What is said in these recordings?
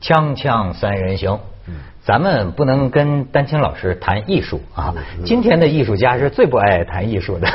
锵锵三人行。咱们不能跟丹青老师谈艺术啊！今天的艺术家是最不爱谈艺术的，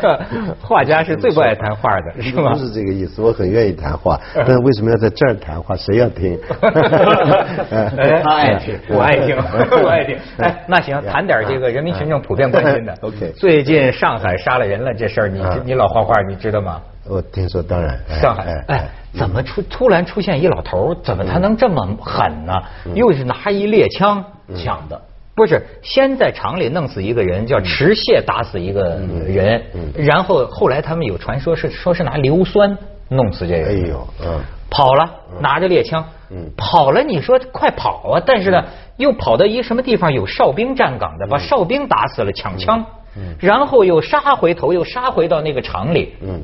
画家是最不爱谈画的，是吗？不是这个意思，我很愿意谈话，但为什么要在这儿谈话？谁要听？他爱听，我爱听，我爱听。哎，那行，谈点这个人民群众普遍关心的。OK。最近上海杀了人了，这事儿你你老画画，你知道吗？我听说，当然。上海，哎，怎么出突然出现一老头？怎么他能这么狠呢？又是拿一猎枪抢的，不是？先在厂里弄死一个人，叫持械打死一个人，然后后来他们有传说是说是拿硫酸弄死这个人。哎呦，嗯，跑了，拿着猎枪，嗯，跑了。你说快跑啊！但是呢，又跑到一什么地方有哨兵站岗的，把哨兵打死了，抢枪，嗯，然后又杀回头，又杀回到那个厂里，嗯。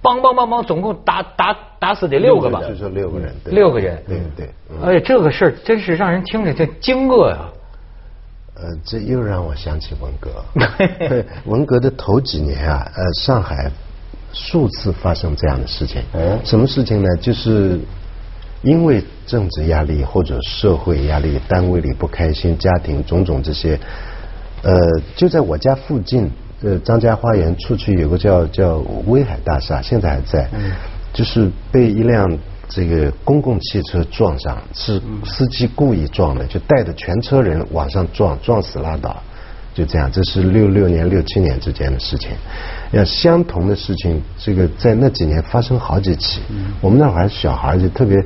梆梆梆梆，总共打打打死得六个吧？就说六个人，六个人，对对。哎，这个事儿真是让人听着就惊愕呀。呃，这又让我想起文革。文革的头几年啊，呃，上海数次发生这样的事情。嗯。什么事情呢？就是因为政治压力或者社会压力，单位里不开心，家庭种种这些，呃，就在我家附近。呃，张家花园出去有个叫叫威海大厦，现在还在，就是被一辆这个公共汽车撞上，是司机故意撞的，就带着全车人往上撞，撞死拉倒，就这样。这是六六年、六七年之间的事情。要相同的事情，这个在那几年发生好几起。我们那会儿小孩就特别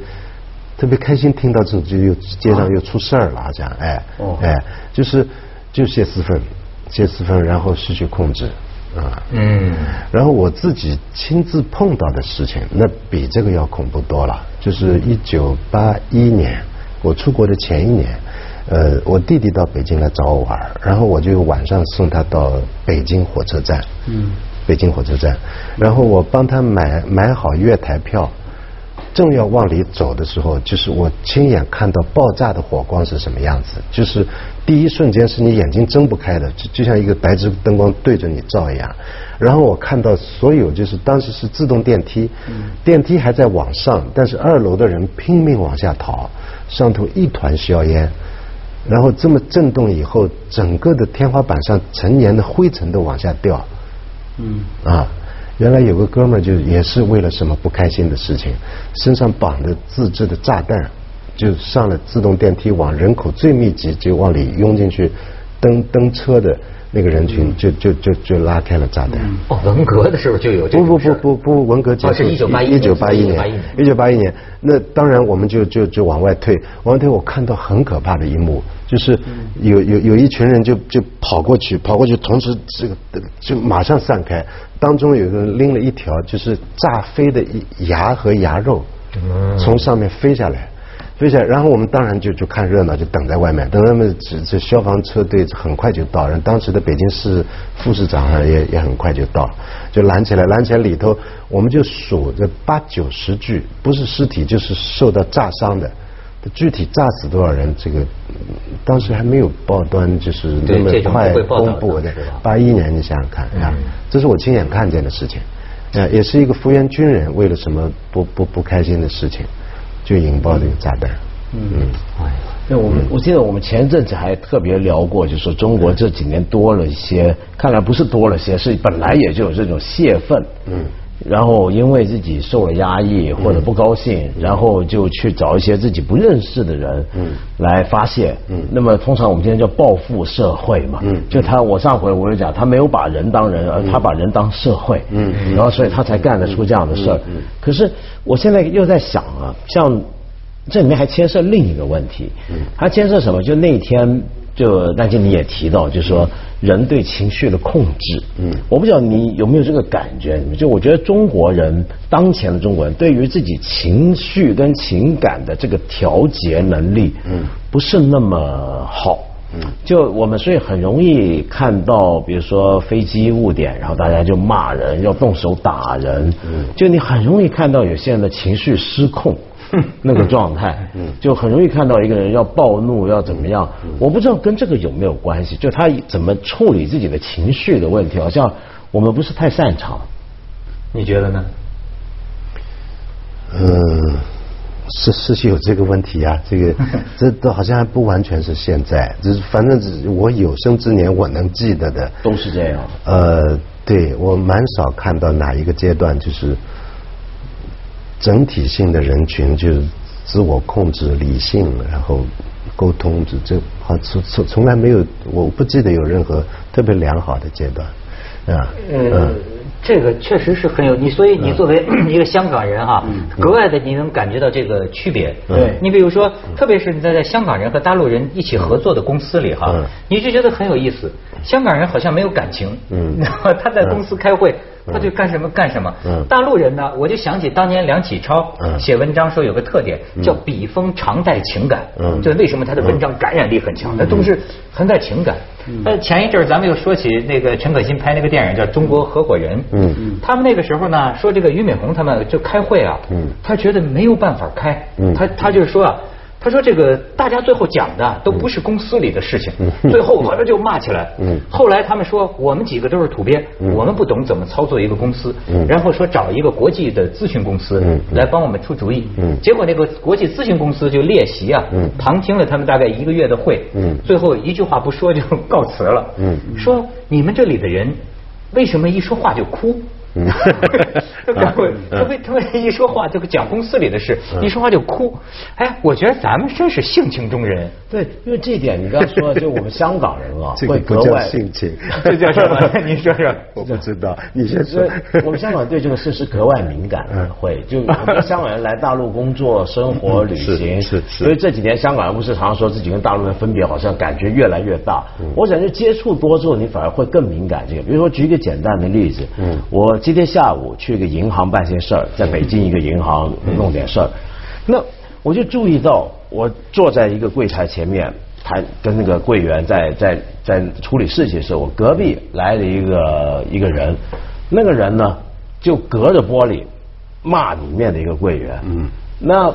特别开心，听到这就又街上又出事儿了，这样，哎，哎，就是就泄私愤。泄私愤，然后失去控制，啊，嗯，然后我自己亲自碰到的事情，那比这个要恐怖多了。就是一九八一年，我出国的前一年，呃，我弟弟到北京来找我玩，然后我就晚上送他到北京火车站，嗯，北京火车站，然后我帮他买买好月台票。正要往里走的时候，就是我亲眼看到爆炸的火光是什么样子。就是第一瞬间是你眼睛睁不开的，就就像一个白炽灯光对着你照一样。然后我看到所有，就是当时是自动电梯，电梯还在往上，但是二楼的人拼命往下逃，上头一团硝烟。然后这么震动以后，整个的天花板上成年的灰尘都往下掉。嗯啊。原来有个哥们儿，就也是为了什么不开心的事情，身上绑着自制的炸弹，就上了自动电梯，往人口最密集就往里拥进去，蹬蹬车的那个人群就就就就拉开了炸弹。哦，文革的时候就有这不不不不不，文革结束。是一九八一一九八一年，一九八一年。那当然我们就就就往外退，往外退，我看到很可怕的一幕。就是有有有一群人就就跑过去，跑过去，同时这个就马上散开。当中有个人拎了一条就是炸飞的牙和牙肉，从上面飞下来，飞下来。然后我们当然就就看热闹，就等在外面。等他们这这消防车队很快就到，然后当时的北京市副市长也也很快就到，就拦起来，拦起来里头我们就数着八九十具，不是尸体就是受到炸伤的。具体炸死多少人？这个当时还没有报端，就是那么快公布的。八一年，你想想看啊，这是我亲眼看见的事情，啊，也是一个复员军人为了什么不不不开心的事情，就引爆这个炸弹。嗯，哎，那我们我记得我们前一阵子还特别聊过，就说中国这几年多了一些，看来不是多了些，是本来也就有这种泄愤。嗯。然后因为自己受了压抑或者不高兴，然后就去找一些自己不认识的人来发泄。嗯那么通常我们今天叫报复社会嘛，嗯就他我上回我就讲，他没有把人当人，而他把人当社会，然后所以他才干得出这样的事儿。可是我现在又在想啊，像这里面还牵涉另一个问题，它牵涉什么？就那天。就但是你也提到，就是说人对情绪的控制，嗯，我不知道你有没有这个感觉？就我觉得中国人当前的中国人对于自己情绪跟情感的这个调节能力，嗯，不是那么好，嗯，就我们所以很容易看到，比如说飞机误点，然后大家就骂人，要动手打人，嗯，就你很容易看到有些人的情绪失控。那个状态，就很容易看到一个人要暴怒要怎么样，我不知道跟这个有没有关系，就他怎么处理自己的情绪的问题，好像我们不是太擅长，你觉得呢？嗯，是是是有这个问题啊，这个 这都好像还不完全是现在，就是反正只我有生之年我能记得的都是这样。呃，对我蛮少看到哪一个阶段就是整体性的人群就是自我控制、理性，然后沟通，这这好从从从来没有，我不记得有任何特别良好的阶段啊。嗯。这个确实是很有你，所以你作为一个香港人哈，格外的你能感觉到这个区别。对，你比如说，特别是你在在香港人和大陆人一起合作的公司里哈，你就觉得很有意思。香港人好像没有感情，嗯，他在公司开会。他就干什么干什么。大陆人呢，我就想起当年梁启超写文章说有个特点叫笔锋常带情感，就为什么他的文章感染力很强？那都是很带情感。呃，前一阵儿咱们又说起那个陈可辛拍那个电影叫《中国合伙人》，嗯。他们那个时候呢说这个俞敏洪他们就开会啊，他觉得没有办法开，他他就是说啊。他说：“这个大家最后讲的都不是公司里的事情，最后好像就骂起来。后来他们说我们几个都是土鳖，我们不懂怎么操作一个公司，然后说找一个国际的咨询公司来帮我们出主意。结果那个国际咨询公司就列席啊，旁听了他们大概一个月的会，最后一句话不说就告辞了。说你们这里的人为什么一说话就哭？”嗯，他会，他会，他会一说话就讲公司里的事，一说话就哭。哎，我觉得咱们真是性情中人。对，因为这一点，你刚才说，就我们香港人啊，会格外性情，这叫什么？你说说，我不知道。你先说。我们香港对这个事是格外敏感，会就我们香港人来大陆工作、生活、旅行，是是。所以这几年香港人不是常常说自己跟大陆人分别，好像感觉越来越大。我感觉接触多之后，你反而会更敏感。这个，比如说举一个简单的例子，嗯，我。今天下午去一个银行办些事儿，在北京一个银行弄点事儿，那我就注意到，我坐在一个柜台前面，谈跟那个柜员在在在处理事情的时候，我隔壁来了一个一个人，那个人呢就隔着玻璃骂里面的一个柜员，嗯，那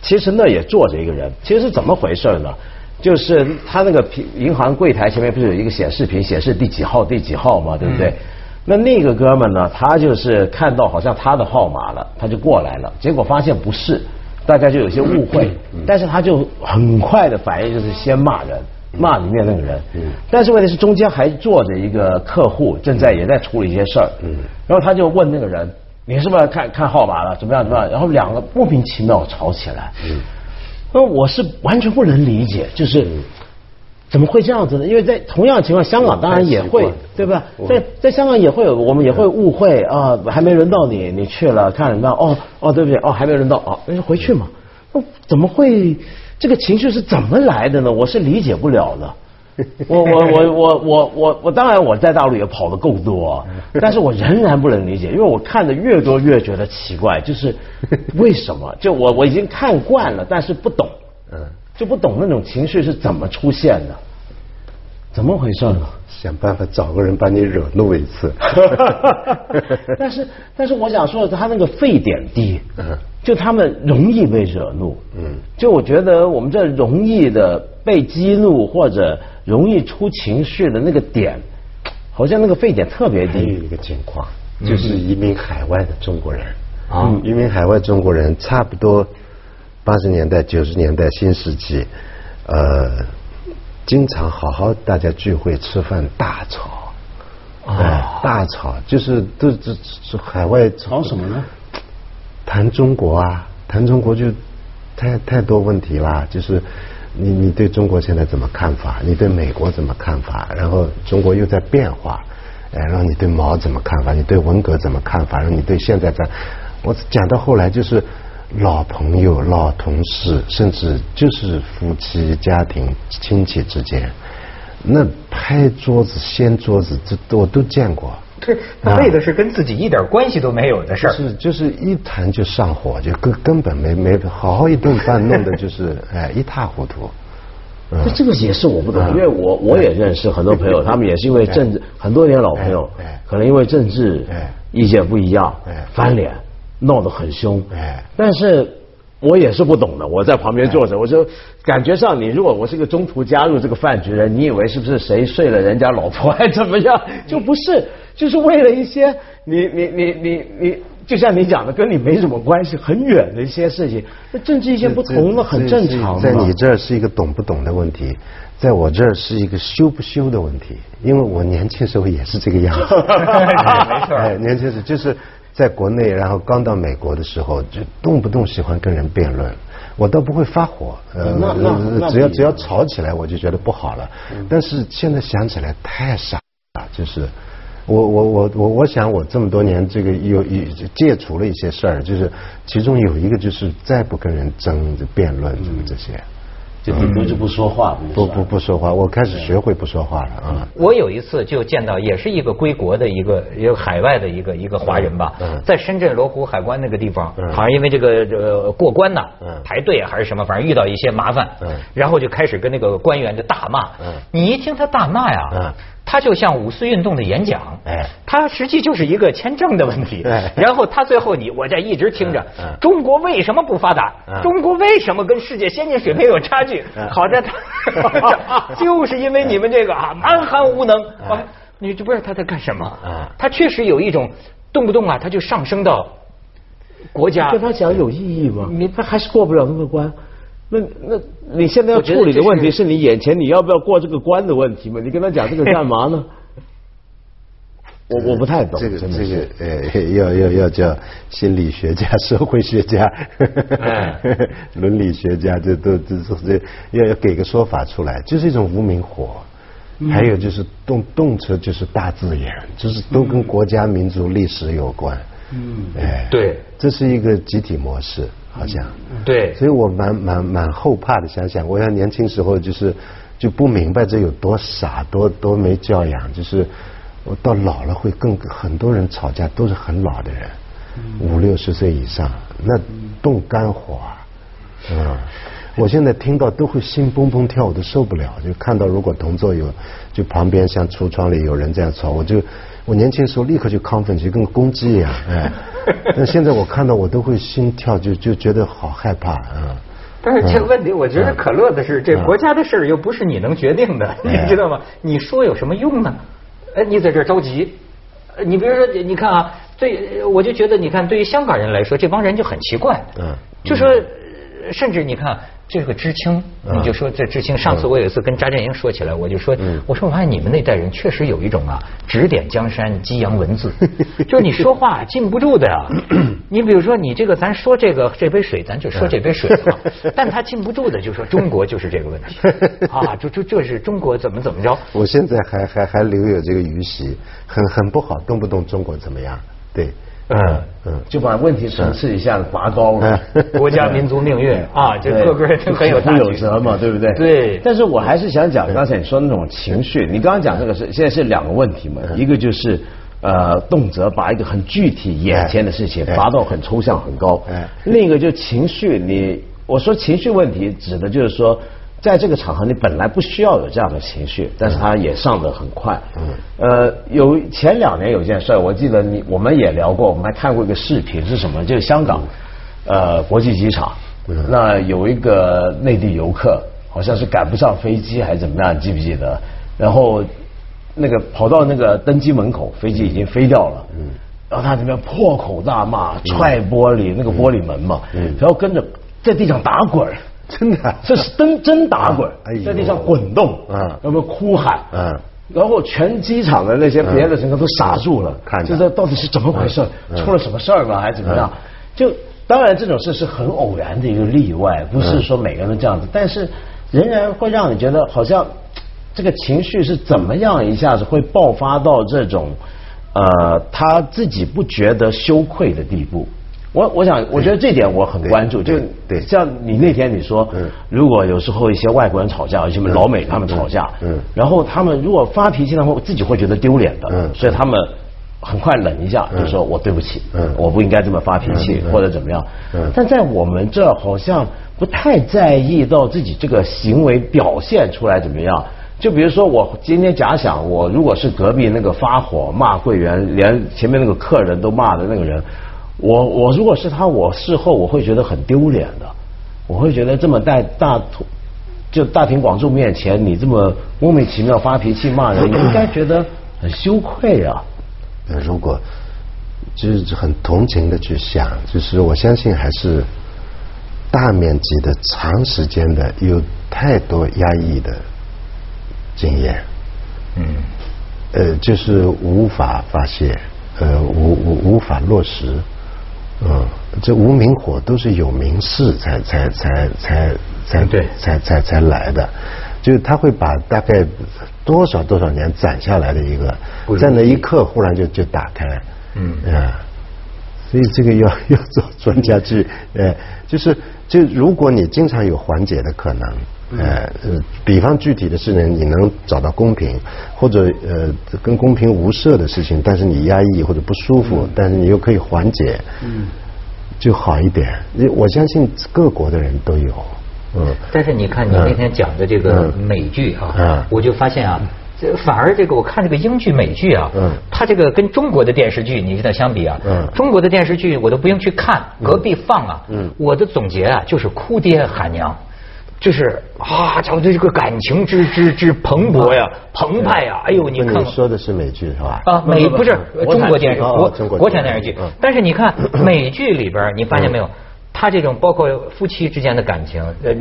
其实那也坐着一个人，其实是怎么回事呢？就是他那个平银行柜台前面不是有一个显示屏显示第几号第几号嘛？对不对？那那个哥们呢？他就是看到好像他的号码了，他就过来了。结果发现不是，大家就有些误会。但是他就很快的反应就是先骂人，骂里面那个人。但是问题是中间还坐着一个客户，正在也在处理一些事儿。然后他就问那个人：“你是不是看看号码了？怎么样？怎么样？”然后两个莫名其妙吵起来。那我是完全不能理解，就是。怎么会这样子呢？因为在同样情况，香港当然也会，对吧？在在香港也会有，我们也会误会啊，还没轮到你，你去了看什么？哦哦，对不起？哦，还没轮到哦，那就回去嘛。那怎么会这个情绪是怎么来的呢？我是理解不了的。我我我我我我我当然我在大陆也跑得够多，但是我仍然不能理解，因为我看的越多越觉得奇怪，就是为什么？就我我已经看惯了，但是不懂。嗯。就不懂那种情绪是怎么出现的，怎么回事呢？想办法找个人把你惹怒一次。但是，但是我想说的，他那个沸点低，就他们容易被惹怒。嗯，就我觉得我们这容易的被激怒或者容易出情绪的那个点，好像那个沸点特别低。还有一个情况，就是移民海外的中国人啊，移民海外中国人差不多。八十年代、九十年代新世纪，呃，经常好好大家聚会吃饭大吵，啊，大吵就是都这这海外吵什么呢？谈中国啊，谈中国就太太多问题啦，就是你你对中国现在怎么看法？你对美国怎么看法？然后中国又在变化，哎，然后你对毛怎么看法？你对文革怎么看法？然后你对现在在，我讲到后来就是。老朋友、老同事，甚至就是夫妻、家庭、亲戚之间，那拍桌子、掀桌子，这我都见过。对，为的是跟自己一点关系都没有的事儿。是，就是一谈就上火，就根根本没没好好一顿饭，弄的就是 哎一塌糊涂。这这个也是我不懂，因为我我也认识很多朋友，他们也是因为政治，很多年老朋友，可能因为政治意见不一样，翻脸。闹得很凶，哎，但是我也是不懂的。我在旁边坐着，我就感觉上，你如果我是个中途加入这个饭局的人，你以为是不是谁睡了人家老婆还怎么样？就不是，就是为了一些你你你你你就像你讲的，跟你没什么关系，很远的一些事情，那政治意见不同，那很正常。在你这儿是一个懂不懂的问题，在我这儿是一个修不修的问题，因为我年轻时候也是这个样子。没错，哎，年轻时就是在国内，然后刚到美国的时候，就动不动喜欢跟人辩论。我倒不会发火，呃，只要只要吵起来，我就觉得不好了。但是现在想起来太傻了，就是我我我我我想我这么多年这个有有戒除了一些事儿，就是其中有一个就是再不跟人争辩论什么这些。就顶多就不说话，不不不说话，我开始学会不说话了啊！我有一次就见到，也是一个归国的一个一个海外的一个一个华人吧，在深圳罗湖海关那个地方，好像因为这个呃过关呐，排队还是什么，反正遇到一些麻烦，然后就开始跟那个官员就大骂。你一听他大骂呀。他就像五四运动的演讲，哎，他实际就是一个签证的问题，然后他最后你我在一直听着，中国为什么不发达？中国为什么跟世界先进水平有差距？好在他 就是因为你们这个啊蛮横无能，你就不知道他在干什么？啊？他确实有一种动不动啊他就上升到国家，跟他讲有意义吗？你他还是过不了那个关。那那你现在要处理的问题是你眼前你要不要过这个关的问题嘛？你跟他讲这个干嘛呢？我我不太懂这个这个呃要要要叫心理学家、社会学家、伦理学家，这都这这要要给个说法出来，就是一种无名火。还有就是动动车就是大自然，就是都跟国家、民族、历史有关。嗯，哎，对，这是一个集体模式。好像对，所以我蛮蛮蛮后怕的。想想，我要年轻时候就是就不明白这有多傻，多多没教养。就是我到老了会更很多人吵架都是很老的人，五六十岁以上，那动肝火啊！嗯，我现在听到都会心砰砰跳，我都受不了。就看到如果同座有就旁边像橱窗里有人这样吵，我就我年轻时候立刻就亢奋，就跟公鸡一样，哎。但现在我看到我都会心跳，就就觉得好害怕啊！但是这个问题，我觉得可乐的是，这国家的事儿又不是你能决定的，你知道吗？你说有什么用呢？哎，你在这着急，你比如说，你看啊，对，我就觉得，你看，对于香港人来说，这帮人就很奇怪，嗯，就说，甚至你看。这个知青，你就说这知青。上次我有一次跟张建英说起来，我就说，我说我发现你们那代人确实有一种啊，指点江山，激扬文字，就是你说话禁不住的呀。你比如说你这个，咱说这个这杯水，咱就说这杯水啊，但他禁不住的就说中国就是这个问题 啊，就就这是中国怎么怎么着。我现在还还还留有这个余习，很很不好，动不动中国怎么样？对。嗯嗯，就把问题层次一下子拔高了，国家民族命运 啊，这个个都很有有责嘛，对不对？对。但是我还是想讲刚才你说那种情绪，你刚刚讲这个是现在是两个问题嘛，一个就是呃动辄把一个很具体眼前的事情拔到很抽象很高，另一个就情绪，你我说情绪问题指的就是说。在这个场合，你本来不需要有这样的情绪，但是他也上得很快。嗯。呃，有前两年有件事，我记得你我们也聊过，我们还看过一个视频，是什么？就是香港呃国际机场，那有一个内地游客，好像是赶不上飞机还是怎么样，记不记得？然后那个跑到那个登机门口，飞机已经飞掉了。嗯。然后他这边破口大骂，踹玻璃那个玻璃门嘛，嗯。然后跟着在地上打滚。真的，这是真真打滚，在地上滚动，嗯，要不哭喊，嗯，然后全机场的那些别的乘客都傻住了，看，这这到底是怎么回事？出了什么事儿吗？还是怎么样？就当然这种事是很偶然的一个例外，不是说每个人都这样子，但是仍然会让你觉得好像这个情绪是怎么样一下子会爆发到这种呃他自己不觉得羞愧的地步。我我想，我觉得这点我很关注，就对，像你那天你说，如果有时候一些外国人吵架，什么老美他们吵架，嗯，然后他们如果发脾气，他们自己会觉得丢脸的，嗯，所以他们很快冷一下，就说我对不起，嗯，我不应该这么发脾气或者怎么样，嗯，但在我们这好像不太在意到自己这个行为表现出来怎么样，就比如说我今天假想我如果是隔壁那个发火骂柜员，连前面那个客人都骂的那个人。我我如果是他，我事后我会觉得很丢脸的，我会觉得这么在大就大庭广众面前，你这么莫名其妙发脾气骂人，你应该觉得很羞愧啊。如果就是很同情的去想，就是我相信还是大面积的、长时间的，有太多压抑的经验，嗯，呃，就是无法发泄，呃，无无无法落实，嗯，这无名火都是有名士才才才才才对。才才才来的，就是他会把大概多少多少年攒下来的一个在那一刻忽然就就打开，嗯。啊，所以这个要 要找专家去，呃，就是就如果你经常有缓解的可能。呃呃，比方具体的事情，你能找到公平，或者呃跟公平无涉的事情，但是你压抑或者不舒服，但是你又可以缓解，嗯，就好一点。我相信各国的人都有，嗯，但是你看你那天讲的这个嗯美剧啊，嗯我就发现啊，这反而这个我看这个英剧美剧啊，嗯它这个跟中国的电视剧你知道相比啊，嗯中国的电视剧我都不用去看，隔壁放啊，嗯我的总结啊就是哭爹喊娘。就是啊，瞧这这个感情之之之蓬勃呀，澎湃呀！哎呦，你看你说的是美剧是吧？啊，美不是中国电视国国国产电视剧嗯，但是你看 美剧里边，你发现没有？他这种包括夫妻之间的感情，呃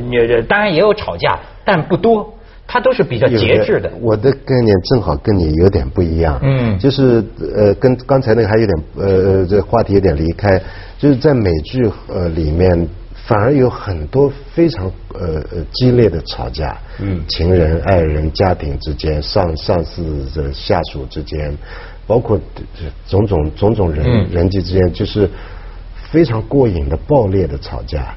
当然也有吵架，但不多，他都是比较节制的。我的概念正好跟你有点不一样。嗯就是呃，跟刚才那个还有点呃呃，这话题有点离开。就是在美剧呃里面，反而有很多非常呃呃激烈的吵架。嗯，情人、爱人、家庭之间，上上司的下属之间，包括这种种种种人、嗯人际之间，就是非常过瘾的暴烈的吵架。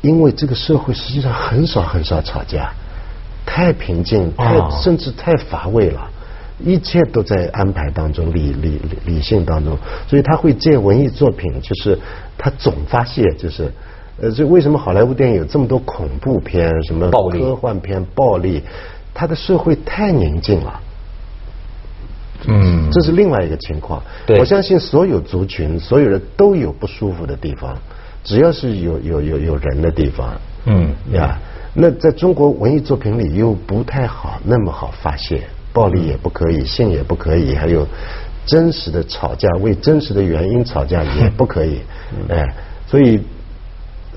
因为这个社会实际上很少很少吵架，太平静，太、哦甚至太乏味了，一切都在安排当中，理理理理性当中，所以他会借文艺作品，就是他总发泄，就是。呃，这为什么好莱坞电影有这么多恐怖片、什么暴力科幻片、暴力？它的社会太宁静了，嗯这是另外一个情况。对我相信所有族群、所有人都有不舒服的地方，只要是有有有有人的地方，嗯呀，那在中国文艺作品里又不太好那么好发泄，暴力也不可以，性也不可以，还有真实的吵架，为真实的原因吵架也不可以，哎，所以。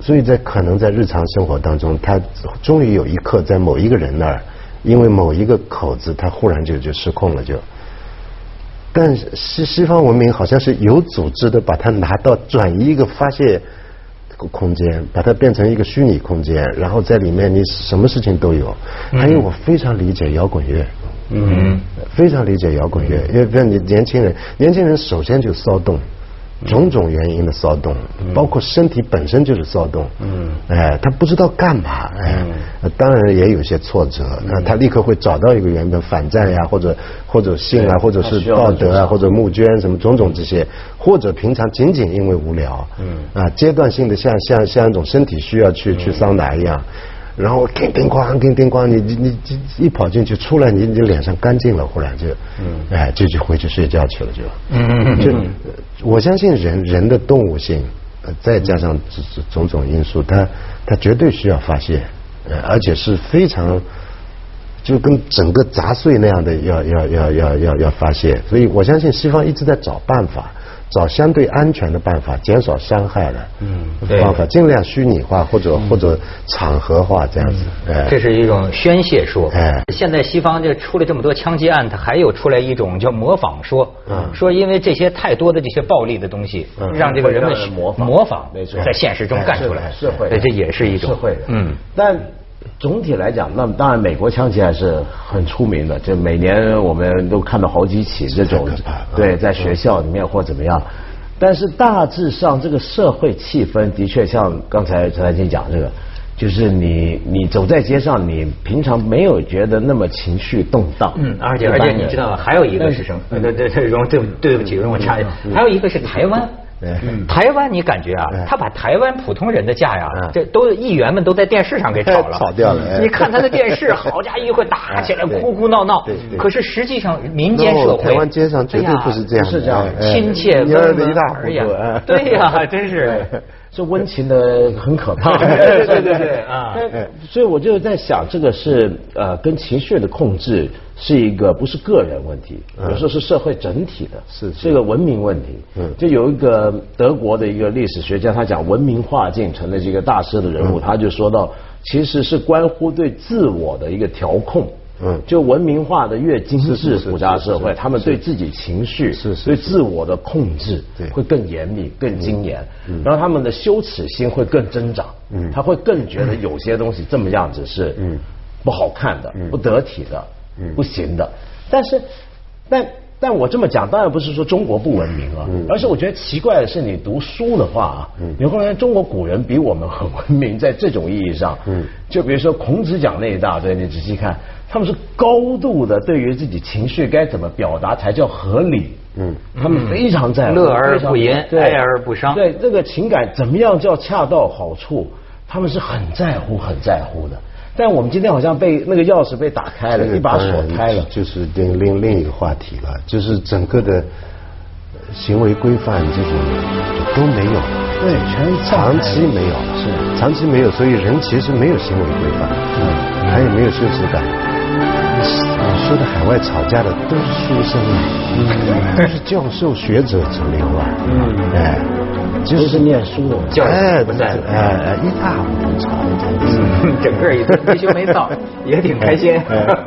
所以在可能在日常生活当中，他终于有一刻在某一个人那儿，因为某一个口子，他忽然就就失控了就。但西西方文明好像是有组织的把它拿到转移一个发泄空间，把它变成一个虚拟空间，然后在里面你什么事情都有。还有我非常理解摇滚乐，嗯，非常理解摇滚乐，因为比如你年轻人，年轻人首先就骚动。种种原因的骚动，包括身体本身就是骚动，嗯，哎，他不知道干嘛，哎，呃当然也有些挫折，那他立刻会找到一个原本反战呀，或者或者性啊，或者是道德啊，或者募捐什么种种这些，或者平常仅仅因为无聊，嗯，啊，阶段性的像像像一种身体需要去去桑拿一样。然后叮叮咣叮叮咣，你你你你一跑进去，出来你你脸上干净了，忽然就，嗯，哎，就就回去睡觉去了就，嗯。就我相信人人的动物性，呃再加上种种因素，它它绝对需要发泄，呃，而且是非常。就跟整个砸碎那样的要要要要要要发泄，所以我相信西方一直在找办法，找相对安全的办法，减少伤害的对方法，尽量虚拟化或者或者场合化这样子。哎这是一种宣泄说。哎现在西方就出了这么多枪击案，它还有出来一种叫模仿说，嗯说因为这些太多的这些暴力的东西，嗯让这个人们会让人模仿模仿没错在现实中干出来，是会的对，这也是一种社会的，嗯。但总体来讲，那么当然美国枪击案是很出名的，就每年我们都看到好几起这种对，在学校里面或怎么样。但是大致上，这个社会气氛的确像刚才陈丹青讲这个，就是你你走在街上，你平常没有觉得那么情绪动荡。嗯，而且而且你知道还有一个是什么？对对对，容对对不起，容我插一句，还有一个是台湾。嗯。台湾，你感觉啊，他把台湾普通人的架呀嗯，这都议员们都在电视上给炒了，炒掉了哎。你看他的电视，好家伙，一会打起来，哭哭闹闹。可是实际上，民间社会，台湾街上绝对不是这样是这样亲切温文一塌糊尔雅涂哎对呀，真是。这温情的很可怕。对对对啊所以我就在想，这个是呃跟情绪的控制是一个不是个人问题，有时候是社会整体的，是是是一个文明问题。嗯就有一个德国的一个历史学家，他讲文明化进程的这个大师的人物，他就说到，其实是关乎对自我的一个调控。嗯。就文明化的越精致是是是复杂的社会，他们对自己情绪、是是对自我的控制对。会更严密、更精严，然后他们的羞耻心会更增长，嗯。他会更觉得有些东西这么样子是嗯。不好看的、不得体的、嗯。不行的。但是，但但我这么讲，当然不是说中国不文明啊，嗯。而是我觉得奇怪的是，你读书的话啊，你会发现中国古人比我们很文明，在这种意义上，嗯。就比如说孔子讲那一大堆，你仔细看，他们是高度的对于自己情绪该怎么表达才叫合理。嗯，他们非常在乎，乐而不言哀而不伤对这个情感怎么样叫恰到好处，他们是很在乎、很在乎的。但我们今天好像被那个钥匙被打开了，一把锁开了。就是另另另一个话题了，就是整个的呃行为规范这种都没有，对，全长期没有，是长期没有，所以人其实没有行为规范，嗯，他也没有羞耻感。你说的海外吵架的都是书生啊，嗯，都是教授学者主流啊，嗯，哎，就都是念书的。教哎，不在哎哎，一塌糊涂吵的真的是。嗯整个一顿没羞没臊，也挺开心。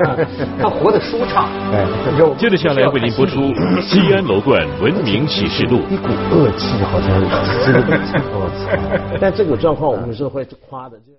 他活得舒畅。哎有接着下来为您播出《西安楼冠文明启示录》。一股恶气，好像 这个，我操！但这个状况我们是会夸的。就